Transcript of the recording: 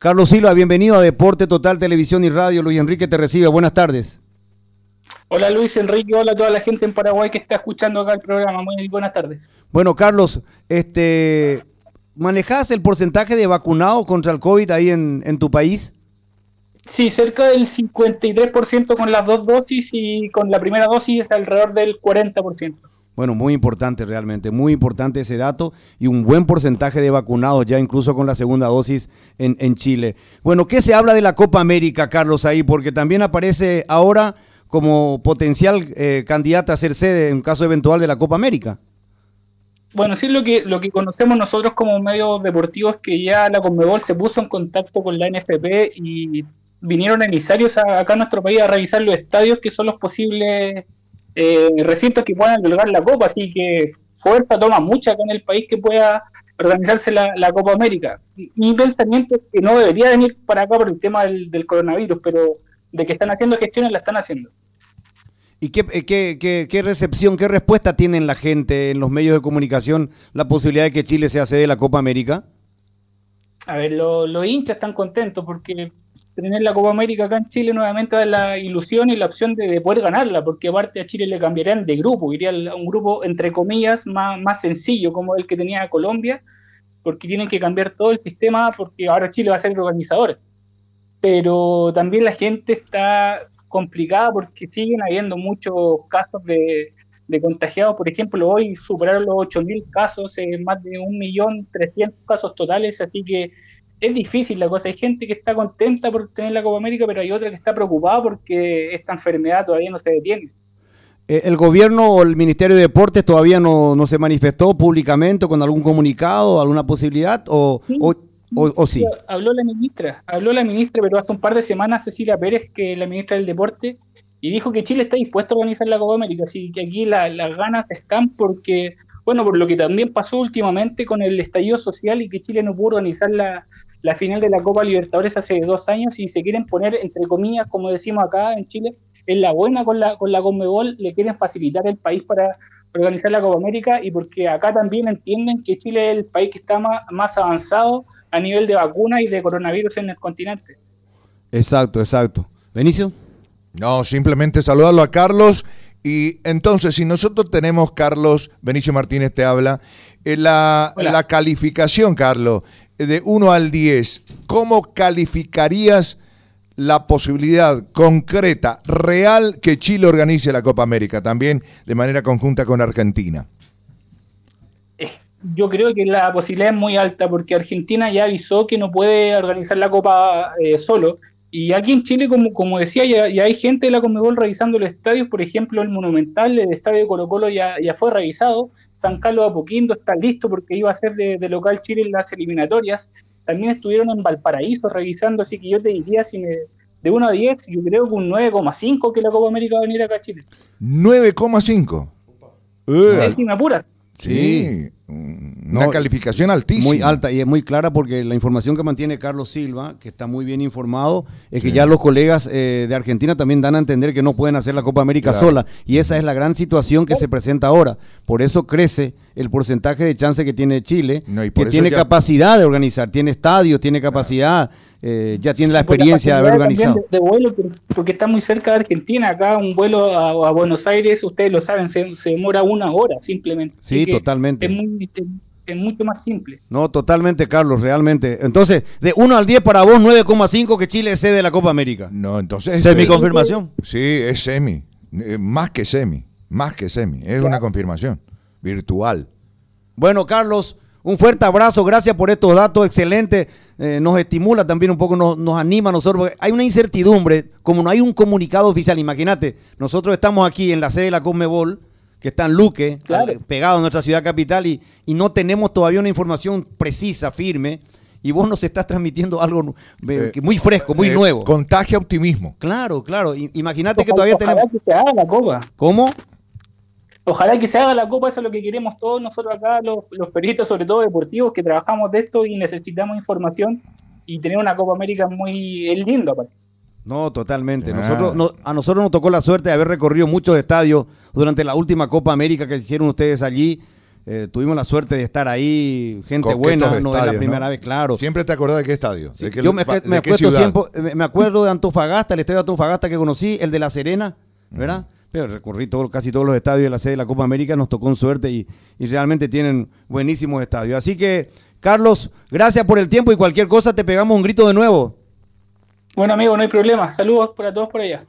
Carlos Silva, bienvenido a Deporte Total Televisión y Radio. Luis Enrique te recibe. Buenas tardes. Hola Luis Enrique, hola a toda la gente en Paraguay que está escuchando acá el programa. Muy buenas tardes. Bueno, Carlos, este, ¿manejas el porcentaje de vacunados contra el COVID ahí en, en tu país? Sí, cerca del 53% con las dos dosis y con la primera dosis es alrededor del 40%. Bueno, muy importante realmente, muy importante ese dato y un buen porcentaje de vacunados ya incluso con la segunda dosis en, en Chile. Bueno, ¿qué se habla de la Copa América, Carlos, ahí? Porque también aparece ahora como potencial eh, candidata a ser sede en caso eventual de la Copa América. Bueno, sí, lo que, lo que conocemos nosotros como medios deportivos es que ya la Conmebol se puso en contacto con la NFP y vinieron emisarios acá a nuestro país a revisar los estadios que son los posibles eh, recintos que puedan albergar la Copa, así que fuerza toma mucha en el país que pueda organizarse la, Copa América. Mi pensamiento es que no debería venir para acá por el tema del, coronavirus, pero de que están haciendo gestiones, la están haciendo. ¿Y qué, qué, qué, recepción, qué respuesta tienen la gente en los medios de comunicación la posibilidad de que Chile sea sede de la Copa América? A ver, los hinchas están contentos porque tener la Copa América acá en Chile nuevamente da la ilusión y la opción de, poder ganarla, porque aparte a Chile le cambiarían de grupo, iría a un grupo entre comillas más, más sencillo como el que tenía Colombia, porque tienen que cambiar todo el sistema, porque ahora Chile va a ser el organizador. Pero también la gente está complicada porque siguen habiendo muchos casos de, de contagiados. Por ejemplo, hoy superaron los 8.000 casos, más de 1.300.000 casos totales, así que es difícil la cosa. Hay gente que está contenta por tener la Copa América, pero hay otra que está preocupada porque esta enfermedad todavía no se detiene. Eh, ¿El gobierno o el Ministerio de Deportes todavía no, se manifestó públicamente con algún comunicado, alguna posibilidad? ¿O sí? O, sí? Habló la ministra, habló la ministra, pero hace un par de semanas Cecilia Pérez, que es la ministra del Deporte, y dijo que Chile está dispuesto a organizar la Copa América. Así que aquí las ganas están porque, bueno, por lo que también pasó últimamente con el estallido social y que Chile no pudo organizar la, la final de la Copa Libertadores hace dos años y se quieren poner, entre comillas, como decimos acá en Chile, en la buena con la, con la Conmebol, le quieren facilitar el país para organizar la Copa América y porque acá también entienden que Chile es el país que está más, más avanzado a nivel de vacuna y de coronavirus en el continente. Exacto, exacto. Benicio. No, simplemente saludarlo a Carlos. Y entonces, si nosotros tenemos, Carlos, Benicio Martínez te habla, eh, la, la, calificación, Carlos, de 1 al 10, ¿cómo calificarías la posibilidad concreta, real, que Chile organice la Copa América, también de manera conjunta con Argentina? Yo creo que la posibilidad es muy alta porque Argentina ya avisó que no puede organizar la Copa eh, solo. Y aquí en Chile, como, como decía, ya, hay gente de la Conmebol revisando los estadios, por ejemplo, el Monumental, el estadio de Colo Colo ya, ya fue revisado, San Carlos Apoquindo está listo porque iba a ser de, local Chile en las eliminatorias. También estuvieron en Valparaíso revisando, así que yo te diría, si de 1 a 10, yo creo que un 9,5 que la Copa América va a venir acá a Chile. 9,5. Uh, me apuras. Sí, una calificación altísima. Muy alta y es muy clara porque la información que mantiene Carlos Silva, que está muy bien informado, es que ya los colegas eh, de Argentina también dan a entender que no pueden hacer la Copa América sola. Y esa es la gran situación que se presenta ahora. Por eso crece el porcentaje de chance que tiene Chile, que tiene capacidad de organizar, tiene estadios, tiene capacidad. Eh, ya tiene la experiencia de haber organizado. De, vuelo, porque está muy cerca de Argentina. Acá un vuelo a, Buenos Aires, ustedes lo saben, se, demora una hora simplemente. Sí, totalmente. Es, mucho más simple. No, totalmente, Carlos, realmente. Entonces, de 1 al 10 para vos, 9,5 que Chile cede la Copa América. No, entonces... ¿Semi confirmación? Sí, es semi. Eh, más que semi. Más que semi. Es una confirmación virtual. Bueno, Carlos, un fuerte abrazo. Gracias por estos datos excelentes. Eh, nos estimula también un poco, nos, anima a nosotros. Hay una incertidumbre, como no hay un comunicado oficial. Imagínate, nosotros estamos aquí en la sede de la Conmebol, que está en Luque, pegado a nuestra ciudad capital, y, y no tenemos todavía una información precisa, firme y vos nos estás transmitiendo algo eh, muy fresco, muy eh, nuevo. Contagia optimismo. Claro, claro. Imagínate que todavía tenemos. Que se haga la copa. ¿Cómo? Ojalá que se haga la copa, eso es lo que queremos todos nosotros acá, los, los periodistas, sobre todo deportivos, que trabajamos de esto y necesitamos información y tener una Copa América muy linda. No, totalmente. Nosotros, a nosotros nos tocó la suerte de haber recorrido muchos estadios durante la última Copa América que hicieron ustedes allí. eh, tuvimos la suerte de estar ahí, gente buena, no es la primera vez, claro. Siempre te acordás de qué estadio. yo me, acuerdo de Antofagasta, el estadio de Antofagasta que conocí, el de La Serena, ¿verdad? Pero recorrí todo, casi todos los estadios de la sede de la Copa América, nos tocó en suerte y, y realmente tienen buenísimos estadios. Así que, Carlos, gracias por el tiempo y cualquier cosa te pegamos un grito de nuevo. Bueno, amigo, no hay problema. Saludos para todos por allá.